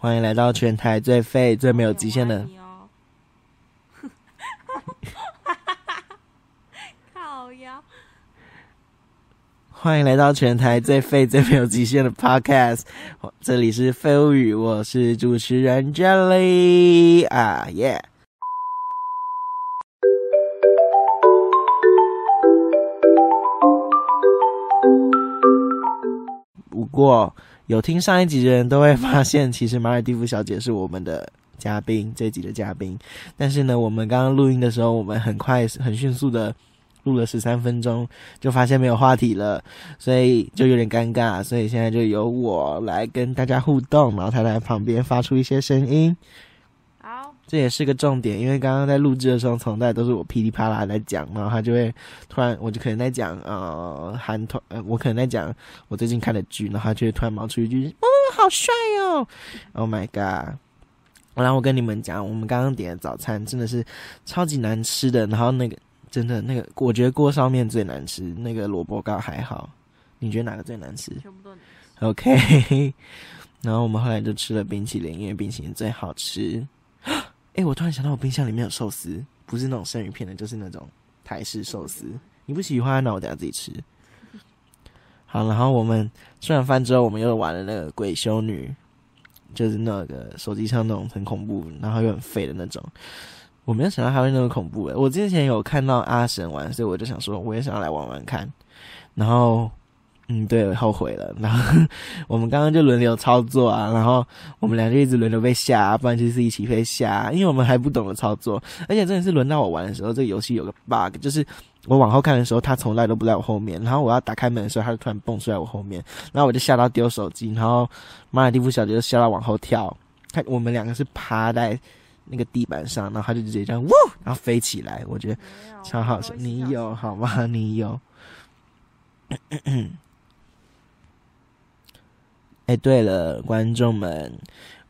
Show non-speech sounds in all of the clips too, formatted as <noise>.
欢迎来到全台最废、最没有极限的。靠腰。欢迎来到全台最废、最没有极限的 Podcast。这里是废物语，我是主持人 Jelly 啊耶。不过。有听上一集的人都会发现，其实马尔蒂夫小姐是我们的嘉宾，这一集的嘉宾。但是呢，我们刚刚录音的时候，我们很快、很迅速的录了十三分钟，就发现没有话题了，所以就有点尴尬。所以现在就由我来跟大家互动，然后她在旁边发出一些声音。这也是个重点，因为刚刚在录制的时候，从来都是我噼里啪啦在讲，然后他就会突然，我就可能在讲呃韩团，呃我可能在讲我最近看的剧，然后他就会突然冒出一句“哦，好帅哦 ”，Oh my god！然后我跟你们讲，我们刚刚点的早餐真的是超级难吃的，然后那个真的那个，我觉得锅烧面最难吃，那个萝卜糕还好，你觉得哪个最难吃？全部都难吃。OK，<laughs> 然后我们后来就吃了冰淇淋，因为冰淇淋最好吃。哎，我突然想到，我冰箱里面有寿司，不是那种生鱼片的，就是那种台式寿司。你不喜欢，那我等下自己吃。好，然后我们吃完饭之后，我们又玩了那个鬼修女，就是那个手机上那种很恐怖，然后又很废的那种。我没有想到还会那么恐怖诶，我之前有看到阿神玩，所以我就想说，我也想要来玩玩看。然后。嗯，对，后悔了。然后我们刚刚就轮流操作啊，然后我们俩就一直轮流被吓，不然就是一起被吓，因为我们还不懂得操作。而且真的是轮到我玩的时候，这个游戏有个 bug，就是我往后看的时候，他从来都不在我后面。然后我要打开门的时候，他就突然蹦出来我后面，然后我就吓到丢手机。然后马尔蒂夫小姐就吓到往后跳，他我们两个是趴在那个地板上，然后他就直接这样，呜，然后飞起来。我觉得超好笑，你有好吗？你有。<laughs> 哎，对了，观众们，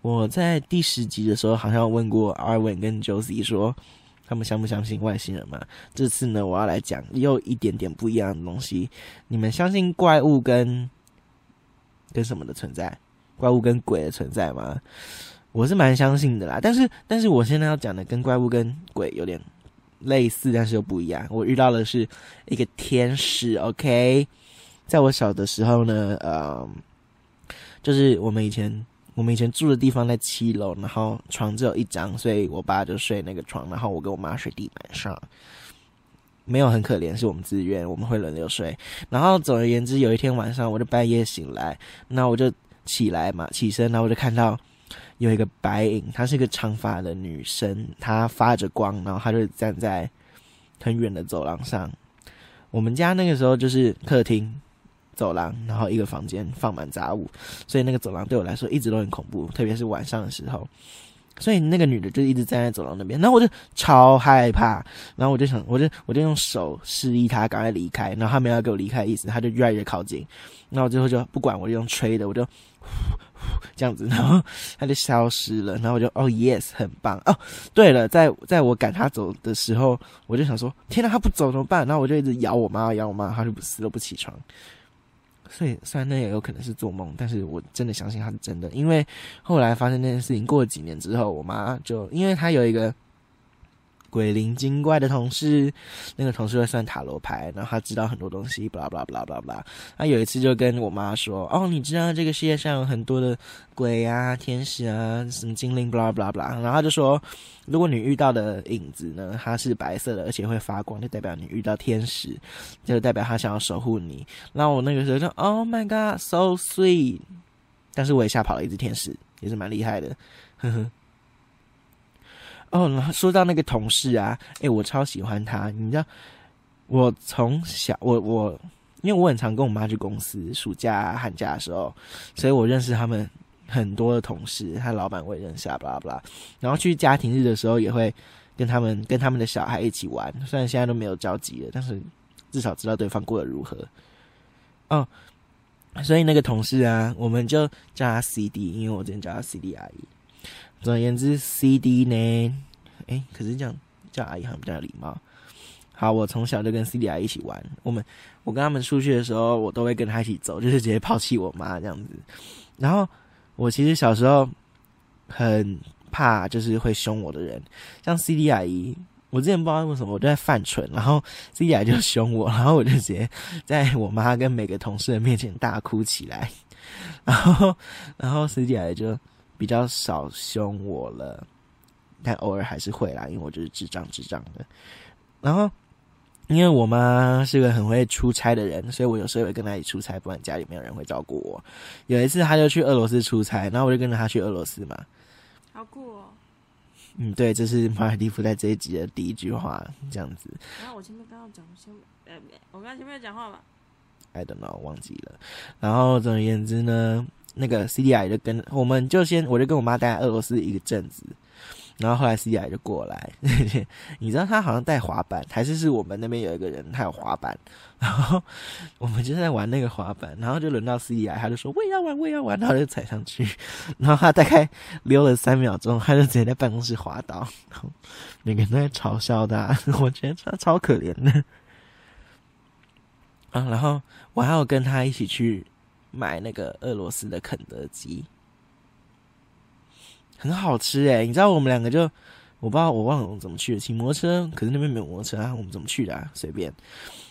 我在第十集的时候好像问过阿文跟 Josie 说，他们相不相信外星人嘛？这次呢，我要来讲又一点点不一样的东西。你们相信怪物跟跟什么的存在？怪物跟鬼的存在吗？我是蛮相信的啦。但是，但是我现在要讲的跟怪物跟鬼有点类似，但是又不一样。我遇到的是一个天使。OK，在我小的时候呢，呃。就是我们以前我们以前住的地方在七楼，然后床只有一张，所以我爸就睡那个床，然后我跟我妈睡地板上，没有很可怜，是我们自愿，我们会轮流睡。然后总而言之，有一天晚上，我就半夜醒来，那我就起来嘛，起身，然后我就看到有一个白影，她是一个长发的女生，她发着光，然后她就站在很远的走廊上。我们家那个时候就是客厅。走廊，然后一个房间放满杂物，所以那个走廊对我来说一直都很恐怖，特别是晚上的时候。所以那个女的就一直站在走廊那边，然后我就超害怕，然后我就想，我就我就用手示意她赶快离开，然后她没有给我离开的意思，她就越来越靠近，然后最后就不管，我就用吹的，我就 <laughs> 这样子，然后她就消失了，然后我就哦，yes，很棒哦。对了，在在我赶她走的时候，我就想说，天哪，她不走怎么办？然后我就一直咬我妈，咬我妈，她就不死都不起床。所以，虽然那也有可能是做梦，但是我真的相信它是真的，因为后来发生那件事情，过了几年之后，我妈就因为她有一个。鬼灵精怪的同事，那个同事会算塔罗牌，然后他知道很多东西，巴拉巴拉巴拉巴拉巴拉。他有一次就跟我妈说：“哦，你知道这个世界上有很多的鬼啊、天使啊、什么精灵，巴拉巴拉巴拉。”然后他就说：“如果你遇到的影子呢，它是白色的，而且会发光，就代表你遇到天使，就代表他想要守护你。”然后我那个时候就：“Oh my god, so sweet！” 但是我也吓跑了一只天使，也是蛮厉害的，呵呵。哦，然后说到那个同事啊，哎，我超喜欢他。你知道，我从小我我，因为我很常跟我妈去公司，暑假寒假的时候，所以我认识他们很多的同事，他老板我也认识啊，巴拉巴拉。然后去家庭日的时候，也会跟他们跟他们的小孩一起玩。虽然现在都没有交集了，但是至少知道对方过得如何。哦，所以那个同事啊，我们就叫他 CD，因为我之前叫他 CD 阿姨。总而言之，C D 呢？哎，可是这样叫阿姨好像比较礼貌。好，我从小就跟 C D 阿姨一起玩。我们我跟他们出去的时候，我都会跟他一起走，<laughs> 就是直接抛弃我妈这样子。然后我其实小时候很怕就是会凶我的人，像 C D 阿姨，我之前不知道为什么我就在犯蠢，然后 C D 阿姨就凶我，<laughs> 然后我就直接在我妈跟每个同事的面前大哭起来，然后然后 C D 阿姨就比较少凶我了，但偶尔还是会啦，因为我就是智障智障的，然后。因为我妈是个很会出差的人，所以我有时候会跟她一起出差，不然家里没有人会照顾我。有一次，她就去俄罗斯出差，然后我就跟着她去俄罗斯嘛。好酷哦！嗯，对，这是马尔蒂夫在这一集的第一句话，这样子。然后我前面刚刚讲，先，呃，我刚刚前面讲话吧。I don't know，忘记了。然后总而言之呢，那个 C D I 就跟我们就先，我就跟我妈待在俄罗斯一个阵子。然后后来 C D I 就过来，<laughs> 你知道他好像带滑板，还是是我们那边有一个人他有滑板，<laughs> 然后我们就在玩那个滑板，然后就轮到 C D I，他就说我也要玩，我也要玩，然后就踩上去，<laughs> 然后他大概溜了三秒钟，他就直接在办公室滑倒，然后每个人都在嘲笑他，我觉得他超可怜的啊。然后我还要跟他一起去买那个俄罗斯的肯德基。很好吃哎，你知道我们两个就，我不知道我忘了我们怎么去的，骑摩托车，可是那边没有摩托车啊，我们怎么去的啊？随便，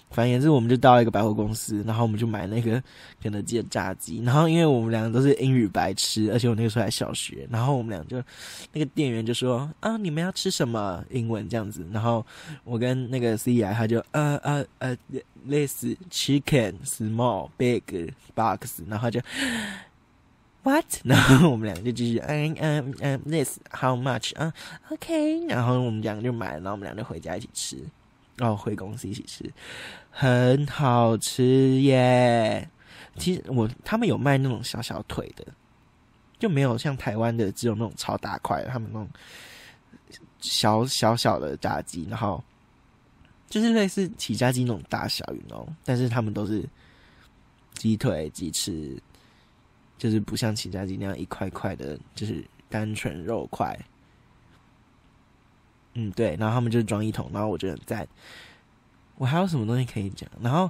反正也是我们就到一个百货公司，然后我们就买那个肯德基的炸鸡，然后因为我们两个都是英语白痴，而且我那个时候还小学，然后我们俩就那个店员就说啊，你们要吃什么？英文这样子，然后我跟那个 C I 他就呃呃呃，类似 chicken small big box，然后就。What？<laughs> 然后我们两个就继续，嗯嗯嗯，This how much？啊，OK。然后我们两个就买了，然后我们两个就回家一起吃，然后回公司一起吃，很好吃耶。其实我他们有卖那种小小腿的，就没有像台湾的只有那种超大块，他们那种小小小的炸鸡，然后就是类似起家鸡那种大小，你知道，但是他们都是鸡腿、鸡翅。就是不像起家鸡那样一块块的，就是单纯肉块。嗯，对，然后他们就装一桶，然后我就在。我还有什么东西可以讲？然后，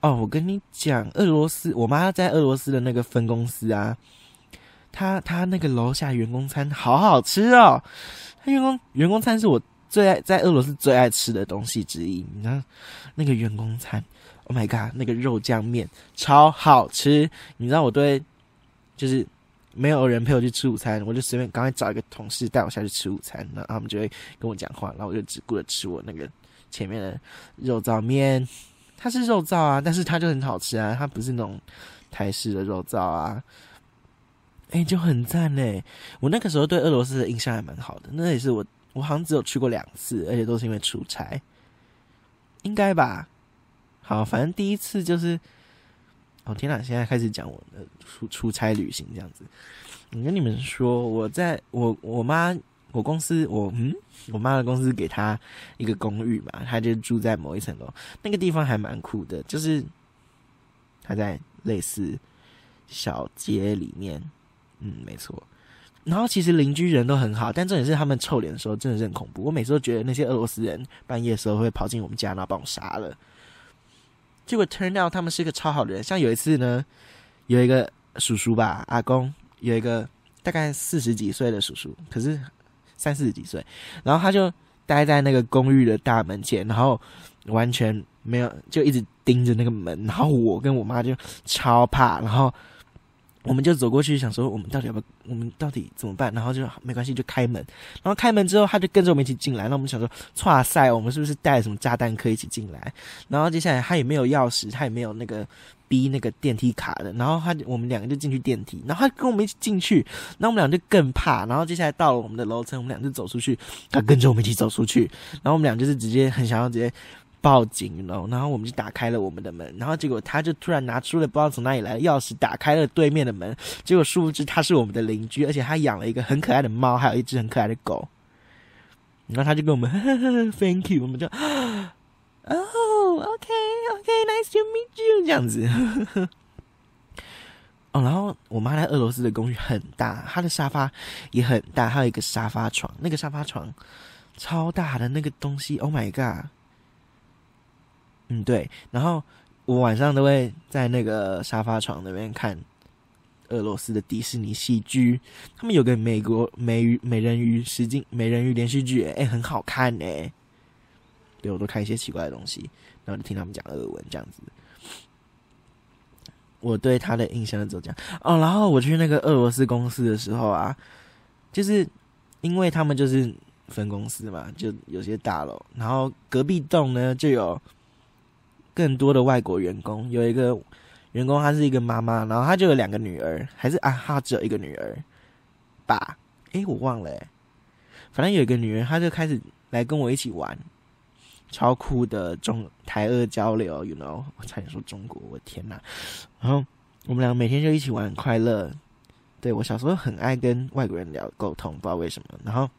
哦，我跟你讲，俄罗斯，我妈在俄罗斯的那个分公司啊，她她那个楼下员工餐好好吃哦。她员工员工餐是我最爱在俄罗斯最爱吃的东西之一。你看那个员工餐，Oh my god，那个肉酱面超好吃。你知道我对。就是没有人陪我去吃午餐，我就随便赶快找一个同事带我下去吃午餐，然后他们就会跟我讲话，然后我就只顾着吃我那个前面的肉燥面，它是肉燥啊，但是它就很好吃啊，它不是那种台式的肉燥啊，哎，就很赞嘞！我那个时候对俄罗斯的印象还蛮好的，那也是我我好像只有去过两次，而且都是因为出差，应该吧？好，反正第一次就是。哦天哪！现在开始讲我的出出差旅行这样子。我跟你们说，我在我我妈我公司我嗯我妈的公司给她一个公寓嘛，她就住在某一层楼，那个地方还蛮酷的，就是她在类似小街里面，嗯没错。然后其实邻居人都很好，但重点是他们臭脸的时候真的是很恐怖。我每次都觉得那些俄罗斯人半夜的时候会跑进我们家，然后把我杀了。结果 turn out 他们是一个超好的人，像有一次呢，有一个叔叔吧，阿公有一个大概四十几岁的叔叔，可是三四十几岁，然后他就待在那个公寓的大门前，然后完全没有就一直盯着那个门，然后我跟我妈就超怕，然后。我们就走过去，想说我们到底要不要？我们到底怎么办？然后就没关系，就开门。然后开门之后，他就跟着我们一起进来。那我们想说，哇塞，我们是不是带了什么炸弹可以一起进来？然后接下来他也没有钥匙，他也没有那个逼那个电梯卡的。然后他我们两个就进去电梯，然后他跟我们一起进去。那我们俩就更怕。然后接下来到了我们的楼层，我们俩就走出去，他跟着我们一起走出去。然后我们俩就是直接很想要直接。报警了，然后我们就打开了我们的门，然后结果他就突然拿出了不知道从哪里来的钥匙，打开了对面的门。结果殊不知他是我们的邻居，而且他养了一个很可爱的猫，还有一只很可爱的狗。然后他就跟我们呵呵呵 Thank you，我们就哦，OK OK，Nice to meet you，这样子。<laughs> 哦，然后我妈在俄罗斯的公寓很大，她的沙发也很大，还有一个沙发床，那个沙发床超大的那个东西，Oh my god！嗯，对，然后我晚上都会在那个沙发床那边看俄罗斯的迪士尼戏剧，他们有个美国美鱼美人鱼实景美人鱼连续剧，哎、很好看哎、对我都看一些奇怪的东西，然后就听他们讲俄文这样子。我对他的印象就这样哦。然后我去那个俄罗斯公司的时候啊，就是因为他们就是分公司嘛，就有些大楼，然后隔壁栋呢就有更多的外国员工，有一个员工她是一个妈妈，然后她就有两个女儿，还是啊，她只有一个女儿吧？诶，我忘了、诶，反正有一个女儿，她就开始来跟我一起玩，超酷的中台俄交流，you know，<laughs> 我差点说中国，我天哪！然后我们俩每天就一起玩，很快乐。对我小时候很爱跟外国人聊沟通，不知道为什么。然后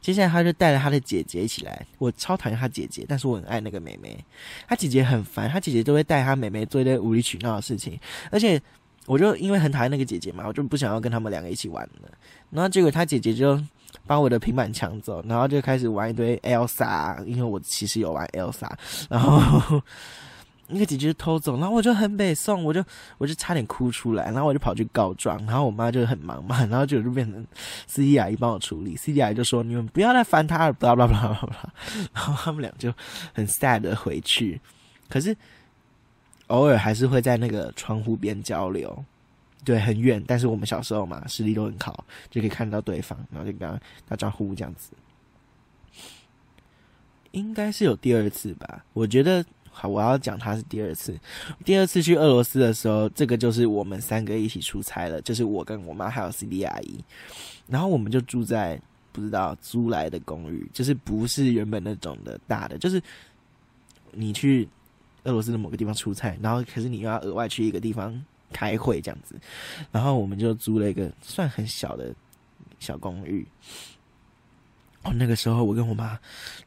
接下来他就带着他的姐姐一起来，我超讨厌他姐姐，但是我很爱那个妹妹。他姐姐很烦，他姐姐都会带他妹妹做一堆无理取闹的事情，而且我就因为很讨厌那个姐姐嘛，我就不想要跟他们两个一起玩了。然后结果他姐姐就把我的平板抢走，然后就开始玩一堆 Elsa，因为我其实有玩 Elsa，然后那个姐姐偷走，然后我就很北宋，我就我就差点哭出来，然后我就跑去告状，然后我妈就很忙嘛，然后就就变成司机阿姨帮我处理，司机阿姨就说你们不要再烦他了，blah blah blah blah blah，然后他们俩就很 sad 的回去，可是偶尔还是会在那个窗户边交流。对，很远，但是我们小时候嘛，视力都很好，就可以看到对方，然后就跟他打招呼这样子。应该是有第二次吧？我觉得好，我要讲他是第二次。第二次去俄罗斯的时候，这个就是我们三个一起出差了，就是我跟我妈还有 CD 阿姨，然后我们就住在不知道租来的公寓，就是不是原本那种的大的，就是你去俄罗斯的某个地方出差，然后可是你又要额外去一个地方开会这样子，然后我们就租了一个算很小的小公寓。哦，那个时候我跟我妈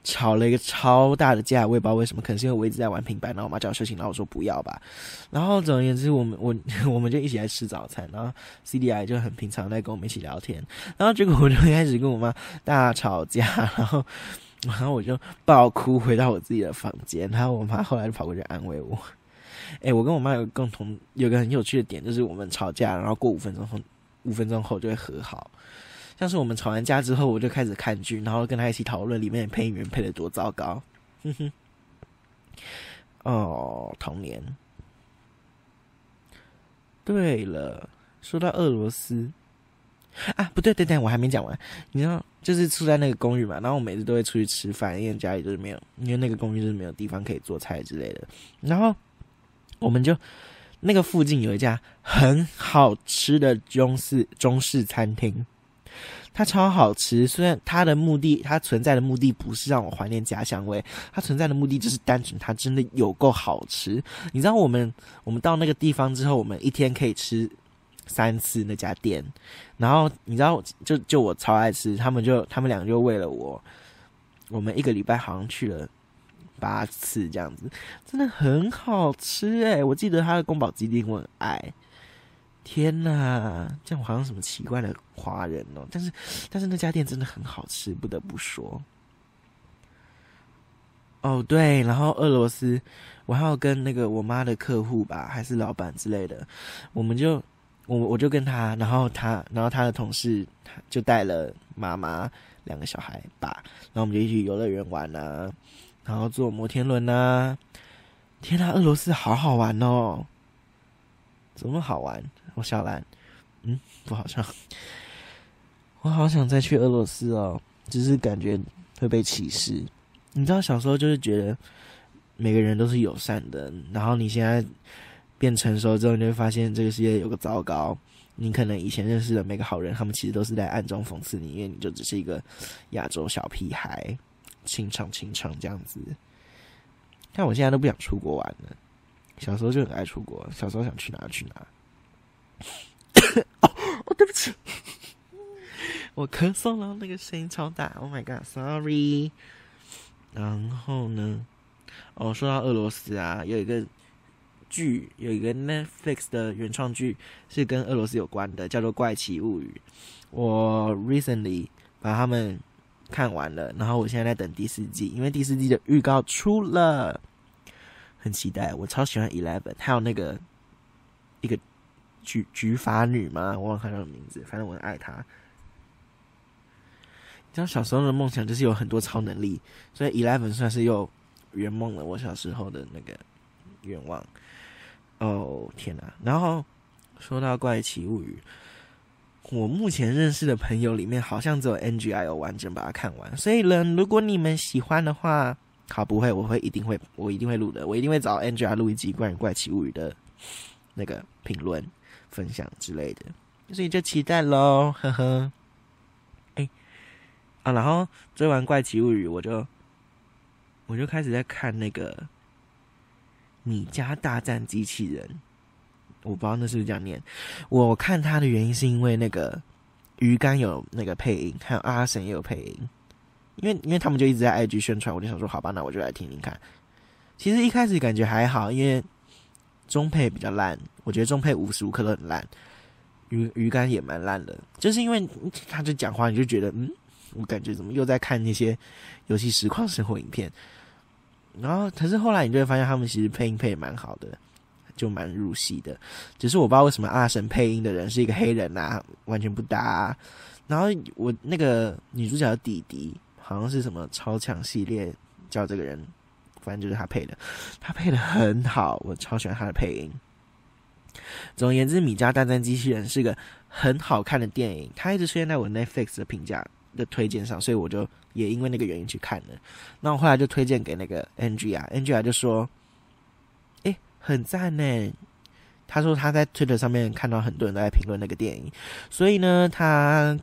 吵了一个超大的架，我也不知道为什么，可能是因为我一直在玩平板，然后我妈叫我休息，然后我说不要吧。然后总而言之，我们我 <laughs> 我们就一起来吃早餐，然后 C D I 就很平常在跟我们一起聊天，然后结果我就开始跟我妈大吵架，然后 <laughs> 然后我就爆哭回到我自己的房间，然后我妈后来就跑过去安慰我。哎，我跟我妈有共同有个很有趣的点，就是我们吵架，然后过五分钟后，五分钟后就会和好。像是我们吵完架之后，我就开始看剧，然后跟他一起讨论里面的配音员配的多糟糕。哼哼。哦，童年。对了，说到俄罗斯啊，不对，等等，我还没讲完。你知道，就是住在那个公寓嘛，然后我每次都会出去吃饭，因为家里就是没有，因为那个公寓就是没有地方可以做菜之类的。然后我们就那个附近有一家很好吃的中式中式餐厅。它超好吃，虽然它的目的，它存在的目的不是让我怀念家乡味，它存在的目的就是单纯它真的有够好吃。你知道我们我们到那个地方之后，我们一天可以吃三次那家店，然后你知道就就我超爱吃，他们就他们俩就为了我，我们一个礼拜好像去了八次这样子，真的很好吃诶、我记得它的宫保鸡丁我很爱。天呐，这样我好像什么奇怪的华人哦，但是但是那家店真的很好吃，不得不说。哦，对，然后俄罗斯，我还要跟那个我妈的客户吧，还是老板之类的，我们就我我就跟他，然后他，然后他的同事就带了妈妈两个小孩吧，然后我们就一起去游乐园玩啊，然后坐摩天轮啊，天呐，俄罗斯好好玩哦，怎么好玩？我小兰，嗯，不好笑。我好想再去俄罗斯哦，只是感觉会被歧视。你知道，小时候就是觉得每个人都是友善的，然后你现在变成熟之后，你会发现这个世界有个糟糕。你可能以前认识的每个好人，他们其实都是在暗中讽刺你，因为你就只是一个亚洲小屁孩，清唱清唱这样子。但我现在都不想出国玩了，小时候就很爱出国，小时候想去哪去哪。哦，哦，对不起，<laughs> 我咳嗽了，那个声音超大。Oh my god，sorry。然后呢，哦，说到俄罗斯啊，有一个剧，有一个 Netflix 的原创剧是跟俄罗斯有关的，叫做《怪奇物语》。我 recently 把他们看完了，然后我现在在等第四季，因为第四季的预告出了，很期待。我超喜欢 Eleven，还有那个一个。菊菊法女吗？我忘了她的名字，反正我很爱她。像小时候的梦想就是有很多超能力，所以 Eleven 算是又圆梦了我小时候的那个愿望。哦天哪！然后说到怪奇物语，我目前认识的朋友里面好像只有 NGI 有完整把它看完，所以呢，如果你们喜欢的话，好不会，我会一定会，我一定会录的，我一定会找 NGI 录一集关于怪奇物语的那个评论分享之类的，所以就期待喽，呵呵。啊，然后追完怪奇物语，我就我就开始在看那个《你家大战机器人》，我不知道那是不是这样念。我看它的原因是因为那个鱼竿有那个配音，还有阿神也有配音。因为因为他们就一直在 IG 宣传，我就想说，好吧，那我就来听听看。其实一开始感觉还好，因为中配比较烂，我觉得中配无时无刻都很烂，鱼鱼竿也蛮烂的，就是因为他就讲话，你就觉得，嗯，我感觉怎么又在看那些游戏实况生活影片。然后，可是后来你就会发现，他们其实配音配的蛮好的，就蛮入戏的。只是我不知道为什么阿神配音的人是一个黑人啊，完全不搭。然后我那个女主角的弟弟。好像是什么超强系列叫这个人，反正就是他配的，他配的很好，我超喜欢他的配音。总而言之，《米家大战机器人》是个很好看的电影，它一直出现在我 Netflix 的评价的推荐上，所以我就也因为那个原因去看了。那我后来就推荐给那个 NG 啊，NG 啊就说：“哎，很赞呢。”他说他在 Twitter 上面看到很多人都在评论那个电影，所以呢，他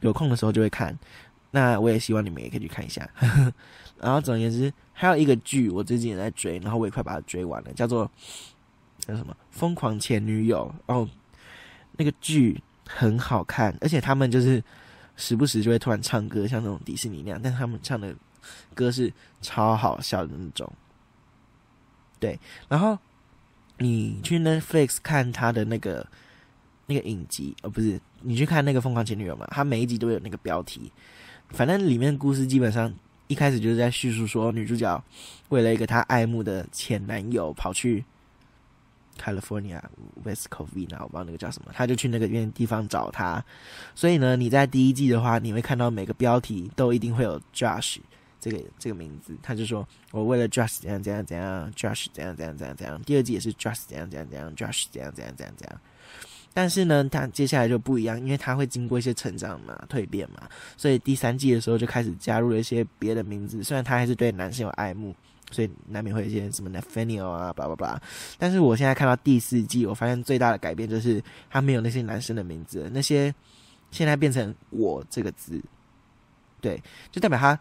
有空的时候就会看。那我也希望你们也可以去看一下。<laughs> 然后总而言之，还有一个剧我最近也在追，然后我也快把它追完了，叫做叫什么《疯狂前女友》。哦，那个剧很好看，而且他们就是时不时就会突然唱歌，像那种迪士尼那样，但他们唱的歌是超好笑的那种。对，然后你去 Netflix 看他的那个那个影集，哦，不是，你去看那个《疯狂前女友》嘛？他每一集都有那个标题。反正里面故事基本上一开始就是在叙述说，女主角为了一个她爱慕的前男友，跑去 California West Covina，我不知道那个叫什么，他就去那个边地方找他。所以呢，你在第一季的话，你会看到每个标题都一定会有 Josh 这个这个名字。他就说我为了 Josh 怎样怎样怎样，Josh 怎样怎样怎样怎样。第二季也是 Josh 怎样怎样怎样，Josh 怎样怎样怎样怎样。但是呢，他接下来就不一样，因为他会经过一些成长嘛、蜕变嘛，所以第三季的时候就开始加入了一些别的名字。虽然他还是对男生有爱慕，所以难免会有一些什么 Nathaniel 啊、叭叭叭。但是我现在看到第四季，我发现最大的改变就是他没有那些男生的名字，那些现在变成“我”这个字，对，就代表他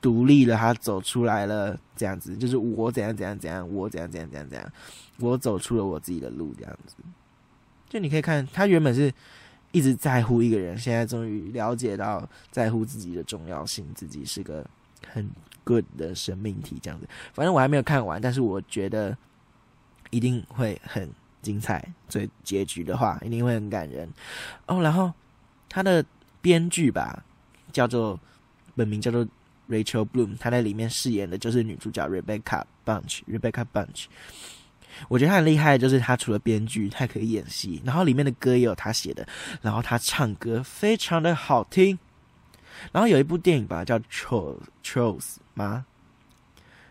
独立了，他走出来了，这样子，就是我怎样怎样怎样，我怎样怎样怎样怎样，我走出了我自己的路，这样子。就你可以看，他原本是一直在乎一个人，现在终于了解到在乎自己的重要性，自己是个很 good 的生命体，这样子。反正我还没有看完，但是我觉得一定会很精彩。所以结局的话，一定会很感人哦。然后他的编剧吧，叫做本名叫做 Rachel Bloom，他在里面饰演的就是女主角 Rebecca Bunch，Rebecca Bunch。我觉得他很厉害，就是他除了编剧，他还可以演戏，然后里面的歌也有他写的，然后他唱歌非常的好听。然后有一部电影吧，叫《Trolls》吗？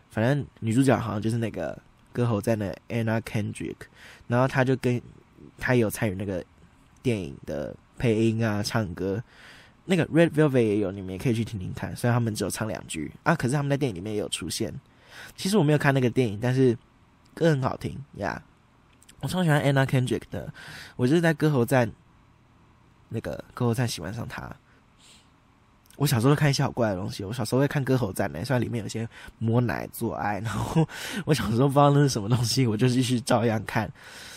反正女主角好像就是那个歌喉在那 Anna Kendrick，然后他就跟他有参与那个电影的配音啊，唱歌。那个 Red Velvet 也有，你们也可以去听听看。虽然他们只有唱两句啊，可是他们在电影里面也有出现。其实我没有看那个电影，但是。歌很好听呀，我超喜欢 Anna Kendrick 的，我就是在歌喉站那个歌喉站喜欢上他。我小时候看一些好怪的东西，我小时候会看歌喉站呢，虽然里面有些摸奶做爱，<laughs> 然后我小时候不知道那是什么东西，我就继续照样看。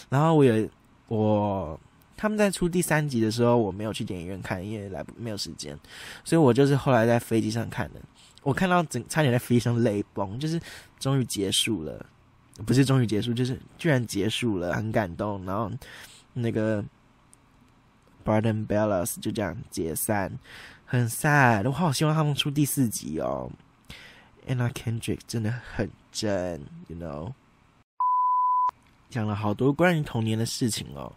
然后我有我他们在出第三集的时候，我没有去电影院看，因为来没有时间，所以我就是后来在飞机上看的。我看到整差点在飞机上泪崩，就是终于结束了。不是终于结束，就是居然结束了，很感动。然后那个 Barden Bellas 就这样解散，很 sad。我好希望他们出第四集哦。Anna Kendrick 真的很真，you know。讲了好多关于童年的事情哦。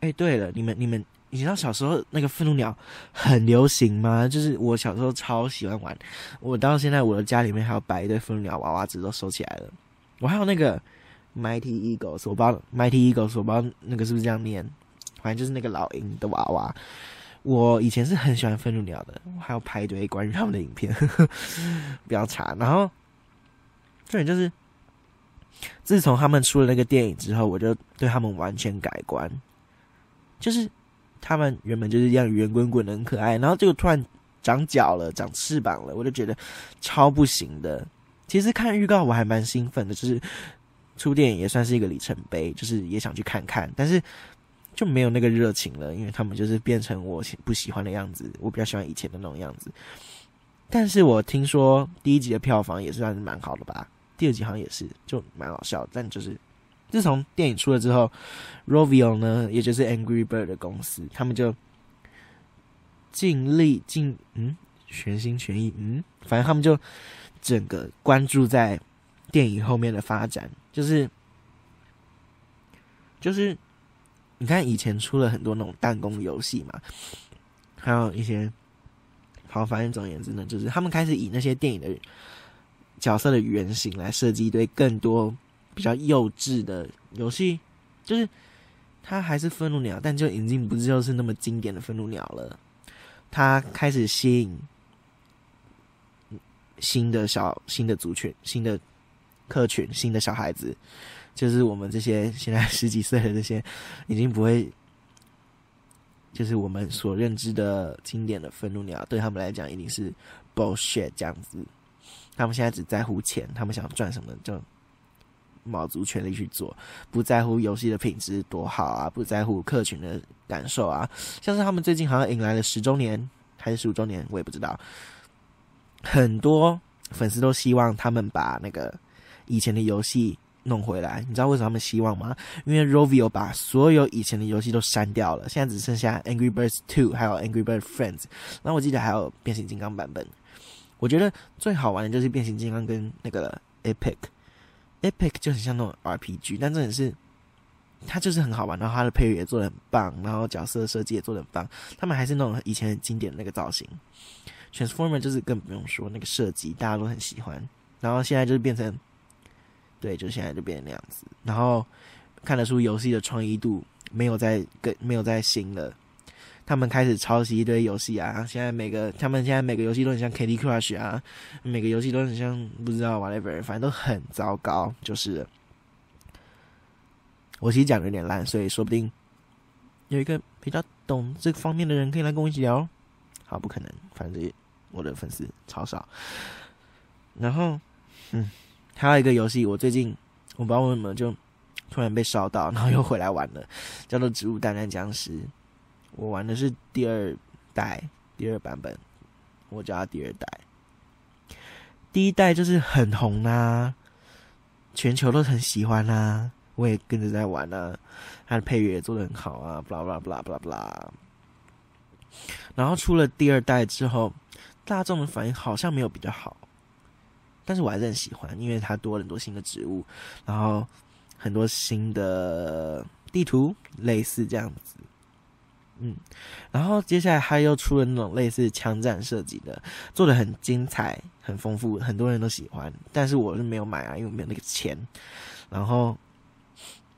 哎，对了，你们你们，你知道小时候那个愤怒鸟很流行吗？就是我小时候超喜欢玩，我到现在我的家里面还有摆一堆愤怒鸟娃娃纸都收起来了。我还有那个 Mighty Eagles，我不知道 Mighty Eagles，我不知道那个是不是这样念，反正就是那个老鹰的娃娃。我以前是很喜欢愤怒鸟的，我还要拍一堆关于他们的影片，不要查。然后，重点就是，自从他们出了那个电影之后，我就对他们完全改观。就是他们原本就是一样圆滚滚的很可爱，然后就突然长脚了，长翅膀了，我就觉得超不行的。其实看预告我还蛮兴奋的，就是出电影也算是一个里程碑，就是也想去看看，但是。就没有那个热情了，因为他们就是变成我不喜欢的样子。我比较喜欢以前的那种样子。但是我听说第一集的票房也算是蛮好的吧，第二集好像也是，就蛮好笑。但就是自从电影出了之后，Rovio 呢，也就是 Angry Bird 的公司，他们就尽力尽嗯全心全意嗯，反正他们就整个关注在电影后面的发展，就是就是。你看，以前出了很多那种弹弓游戏嘛，还有一些，好，反正总而言之呢，就是他们开始以那些电影的角色的原型来设计一堆更多比较幼稚的游戏，就是它还是愤怒鸟，但就已经不就是那么经典的愤怒鸟了。它开始吸引新的小新的族群、新的客群、新的小孩子。就是我们这些现在十几岁的这些，已经不会，就是我们所认知的经典的愤怒鸟，对他们来讲一定是 bullshit 这样子。他们现在只在乎钱，他们想赚什么就卯足全力去做，不在乎游戏的品质多好啊，不在乎客群的感受啊。像是他们最近好像迎来了十周年还是十五周年，我也不知道。很多粉丝都希望他们把那个以前的游戏。弄回来，你知道为什么他们希望吗？因为 Rovio 把所有以前的游戏都删掉了，现在只剩下 Angry Birds Two 还有 Angry Birds Friends。然后我记得还有变形金刚版本。我觉得最好玩的就是变形金刚跟那个 Epic。Epic 就很像那种 RPG，但真的是它就是很好玩，然后它的配乐也做的很棒，然后角色设计也做的很棒。他们还是那种以前经典的那个造型。Transformer 就是更不用说那个设计，大家都很喜欢。然后现在就是变成。对，就现在就变成那样子，然后看得出游戏的创意度没有在更没有在新了，他们开始抄袭一堆游戏啊，现在每个他们现在每个游戏都很像 Candy Crush 啊，每个游戏都很像不知道 whatever，反正都很糟糕，就是我其实讲的有点烂，所以说不定有一个比较懂这方面的人可以来跟我一起聊，好，不可能，反正我的粉丝超少，然后嗯。还有一个游戏，我最近我不知道为什么就突然被烧到，然后又回来玩了，叫做《植物大战僵尸》。我玩的是第二代，第二版本，我叫它第二代。第一代就是很红啊，全球都很喜欢啊，我也跟着在玩啊。它的配乐也做的很好啊，blah blah blah blah blah。然后出了第二代之后，大众的反应好像没有比较好。但是我还是很喜欢，因为它多了很多新的植物，然后很多新的地图，类似这样子。嗯，然后接下来他又出了那种类似枪战设计的，做的很精彩、很丰富，很多人都喜欢。但是我是没有买啊，因为没有那个钱。然后，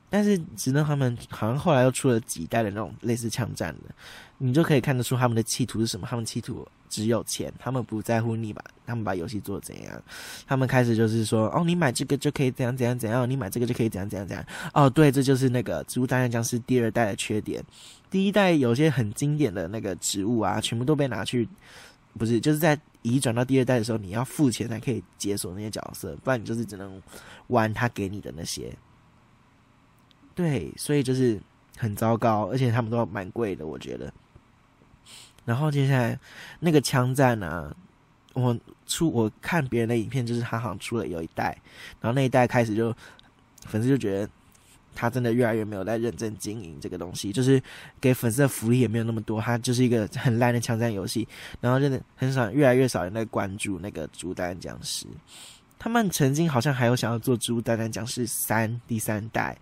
但是直到他们好像后来又出了几代的那种类似枪战的，你就可以看得出他们的企图是什么，他们企图。只有钱，他们不在乎你把他们把游戏做怎样，他们开始就是说，哦，你买这个就可以怎样怎样怎样，你买这个就可以怎样怎样怎样。哦，对，这就是那个《植物大战僵尸》第二代的缺点。第一代有些很经典的那个植物啊，全部都被拿去，不是，就是在移转到第二代的时候，你要付钱才可以解锁那些角色，不然你就是只能玩他给你的那些。对，所以就是很糟糕，而且他们都蛮贵的，我觉得。然后接下来那个枪战呢，我出我看别人的影片，就是他好像出了有一代，然后那一代开始就粉丝就觉得他真的越来越没有在认真经营这个东西，就是给粉丝的福利也没有那么多，他就是一个很烂的枪战游戏，然后真的很少越来越少人在关注那个《植物大战僵尸》，他们曾经好像还有想要做《植物大战僵尸三》第三代，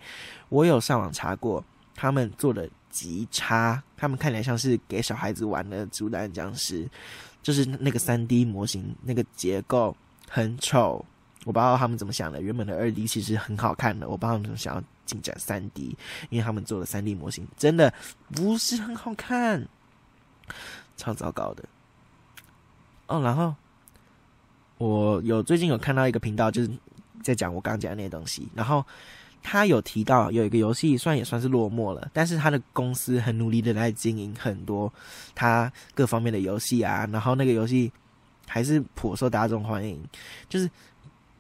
我有上网查过。他们做的极差，他们看起来像是给小孩子玩的《植物大战僵尸》，就是那个三 D 模型那个结构很丑。我不知道他们怎么想的，原本的二 D 其实很好看的，我不知道他们怎么想要进展三 D，因为他们做的三 D 模型真的不是很好看，超糟糕的。哦，然后我有最近有看到一个频道，就是在讲我刚刚讲的那些东西，然后他有提到有一个游戏，虽然也算是落寞了，但是他的公司很努力的在经营很多他各方面的游戏啊，然后那个游戏还是颇受大众欢迎，就是。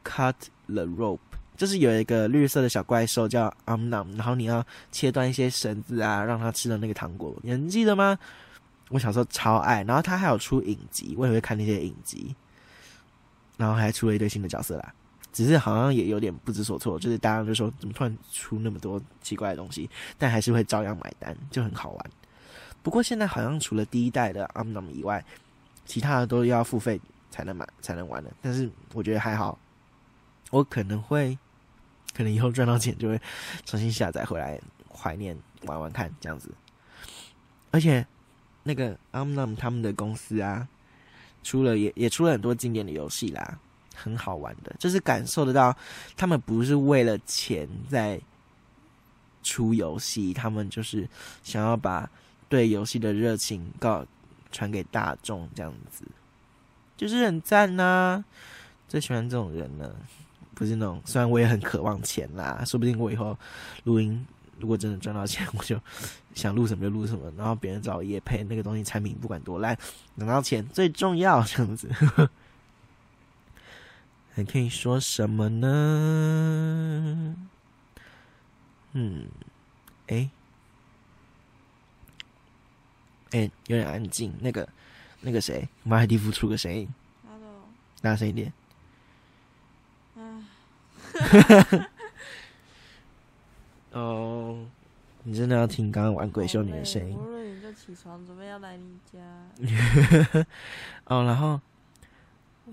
Cut the rope，就是有一个绿色的小怪兽叫 Amnam，然后你要切断一些绳子啊，让它吃的那个糖果，你还记得吗？我小时候超爱，然后他还有出影集，我也会看那些影集，然后还出了一堆新的角色啦。只是好像也有点不知所措，就是大家就说怎么突然出那么多奇怪的东西，但还是会照样买单，就很好玩。不过现在好像除了第一代的 Amnam 以外，其他的都要付费才能买才能玩的，但是我觉得还好。我可能会，可能以后赚到钱就会重新下载回来怀念玩玩看这样子。而且那个 Amnam 他们的公司啊，出了也也出了很多经典的游戏啦，很好玩的，就是感受得到他们不是为了钱在出游戏，他们就是想要把对游戏的热情告传给大众这样子，就是很赞呐，最喜欢这种人了。不是那种，虽然我也很渴望钱啦，说不定我以后录音如果真的赚到钱，我就想录什么就录什么，然后别人找我也配那个东西，产品不管多烂，拿到钱最重要，这样子。还可以说什么呢？嗯，哎，哎，有点安静。那个，那个谁，马海蒂夫出个声音，大声一点。<laughs> 哦，你真的要听刚刚玩鬼修女的声音？我你就起床，准备要来你家。<laughs> 哦，然后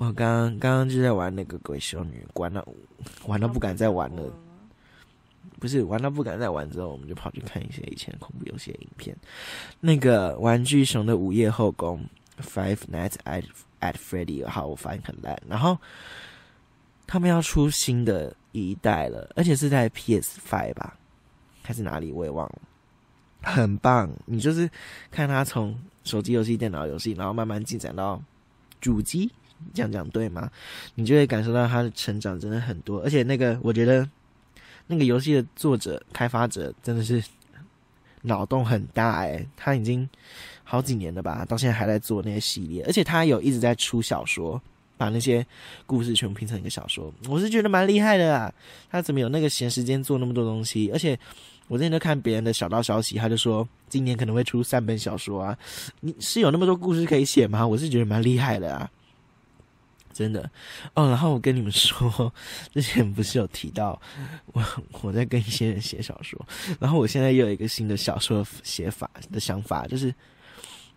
我刚刚刚刚就在玩那个鬼修女，玩到玩到不敢再玩了。不是玩到不敢再玩之后，我们就跑去看一些以前恐怖游戏的影片。那个玩具熊的午夜后宫，Five Nights at at Freddy，好，我发现很烂。然后。他们要出新的一代了，而且是在 PS Five 吧，还是哪里我也忘了。很棒，你就是看他从手机游戏、电脑游戏，然后慢慢进展到主机，这样讲对吗？你就会感受到他的成长真的很多。而且那个，我觉得那个游戏的作者、开发者真的是脑洞很大哎，他已经好几年了吧，到现在还在做那些系列，而且他有一直在出小说。把那些故事全部拼成一个小说，我是觉得蛮厉害的啊！他怎么有那个闲时间做那么多东西？而且我之前都看别人的小道消息，他就说今年可能会出三本小说啊！你是有那么多故事可以写吗？我是觉得蛮厉害的啊，真的哦。然后我跟你们说，<laughs> 之前不是有提到我我在跟一些人写小说，然后我现在又有一个新的小说写法的想法，就是。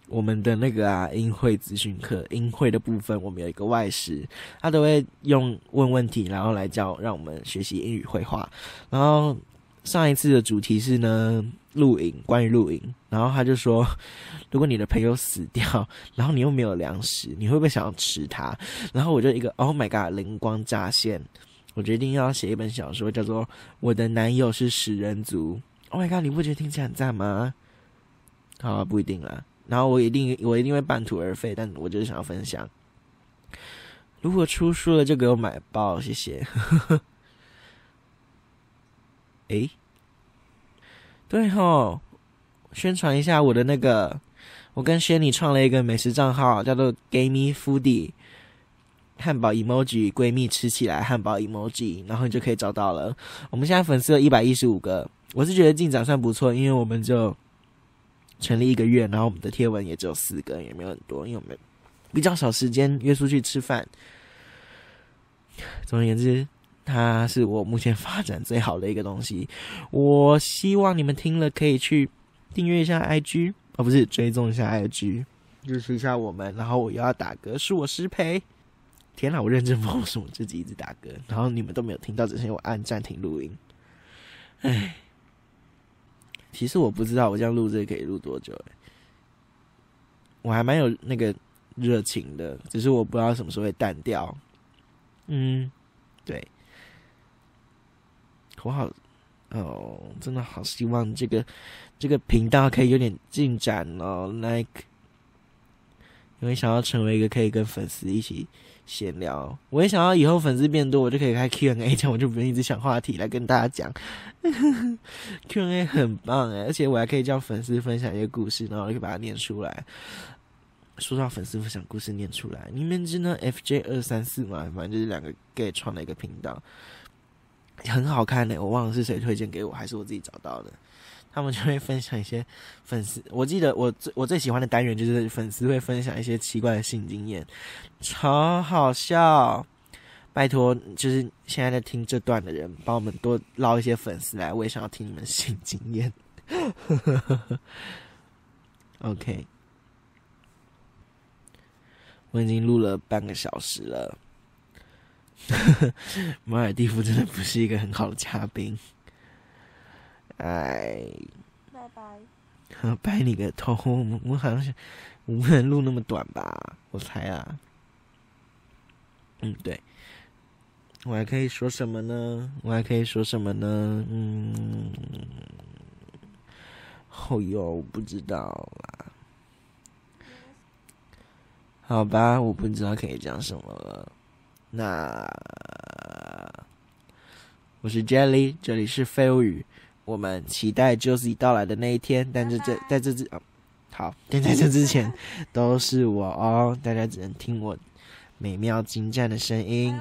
我们的那个啊，英会资讯课，英会的部分，我们有一个外师，他都会用问问题，然后来教让我们学习英语绘画。然后上一次的主题是呢，露营，<laughs> 关于露营。然后他就说，<laughs> 如果你的朋友死掉，然后你又没有粮食，你会不会想要吃它？然后我就一个，Oh my god，灵光乍现，我决定要写一本小说，叫做《我的男友是食人族》。Oh my god，你不觉得听起来很赞吗？好，不一定啦。然后我一定我一定会半途而废，但我就是想要分享。如果出书了就给我买爆，谢谢。<laughs> 诶，对吼，宣传一下我的那个，我跟轩尼创了一个美食账号，叫做 Gamey Foodie，汉堡 emoji 闺蜜吃起来汉堡 emoji，然后你就可以找到了。我们现在粉丝有一百一十五个，我是觉得进展算不错，因为我们就。成立一个月，然后我们的贴文也只有四个，也没有很多，因为我们比较少时间约出去吃饭。总而言之，它是我目前发展最好的一个东西。我希望你们听了可以去订阅一下 IG，哦，不是追踪一下 IG，支持一下我们。然后我又要打嗝，是我失陪。天哪，我认真放松，我自己一直打嗝，然后你们都没有听到，只是我按暂停录音。唉。其实我不知道我这样录这个可以录多久、欸，我还蛮有那个热情的，只是我不知道什么时候会淡掉。嗯，对，我好哦，真的好希望这个这个频道可以有点进展哦，like，因为想要成为一个可以跟粉丝一起闲聊，我也想要以后粉丝变多，我就可以开 Q&A，这样我就不用一直想话题来跟大家讲。<laughs> Q&A 很棒哎，而且我还可以叫粉丝分享一些故事，然后我就把它念出来。说到粉丝分享故事念出来，你们知道 FJ 二三四吗？反正就是两个 gay 创的一个频道，很好看的。我忘了是谁推荐给我，还是我自己找到的。他们就会分享一些粉丝，我记得我最我最喜欢的单元就是粉丝会分享一些奇怪的性经验，超好笑。拜托，就是现在在听这段的人，帮我们多捞一些粉丝来，我也想要听你们性经验。<laughs> OK，我已经录了半个小时了。<laughs> 马尔蒂夫真的不是一个很好的嘉宾。哎，拜拜。<laughs> 拜你个头！我好像是我不能录那么短吧？我猜啊。嗯，对。我还可以说什么呢？我还可以说什么呢？嗯，哦哟，不知道啦。好吧，我不知道可以讲什么了。那我是 Jelly，这里是废物语。我们期待 Josie 到来的那一天，但是这在这之哦，好，<laughs> 但在这之前 <laughs> 都是我哦，大家只能听我美妙精湛的声音。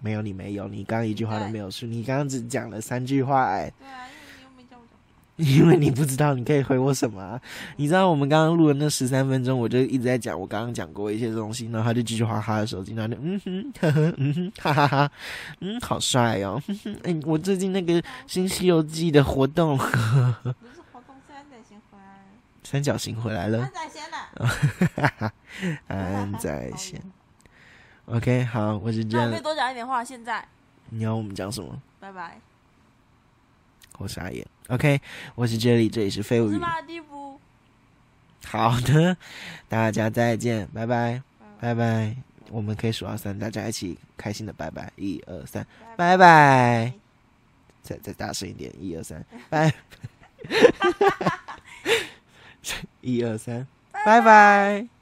没有你没有，你刚刚一句话都没有说，你刚刚只讲了三句话哎。对 <laughs> 因为你不知道，你可以回我什么、啊？你知道我们刚刚录的那十三分钟，我就一直在讲我刚刚讲过一些东西，然后他就继续划他的手机，然后就嗯哼呵呵嗯哼哈哈哈，嗯好帅哦，哼哼哎我最近那个新西游记的活动，<laughs> 不是活动三角形回来了。三角形回来了三，仔先了。安在线。OK，好，我是那我可以多讲一点话。现在，你要我们讲什么？拜拜。我傻眼。OK，我是 Jelly，这里是废物语。马蒂夫。好的，大家再见，拜拜，拜拜拜。我们可以数到三，大家一起开心的拜拜，一二三，拜拜。再再大声一点，一二三，<laughs> 拜。<laughs> 一二三，拜拜。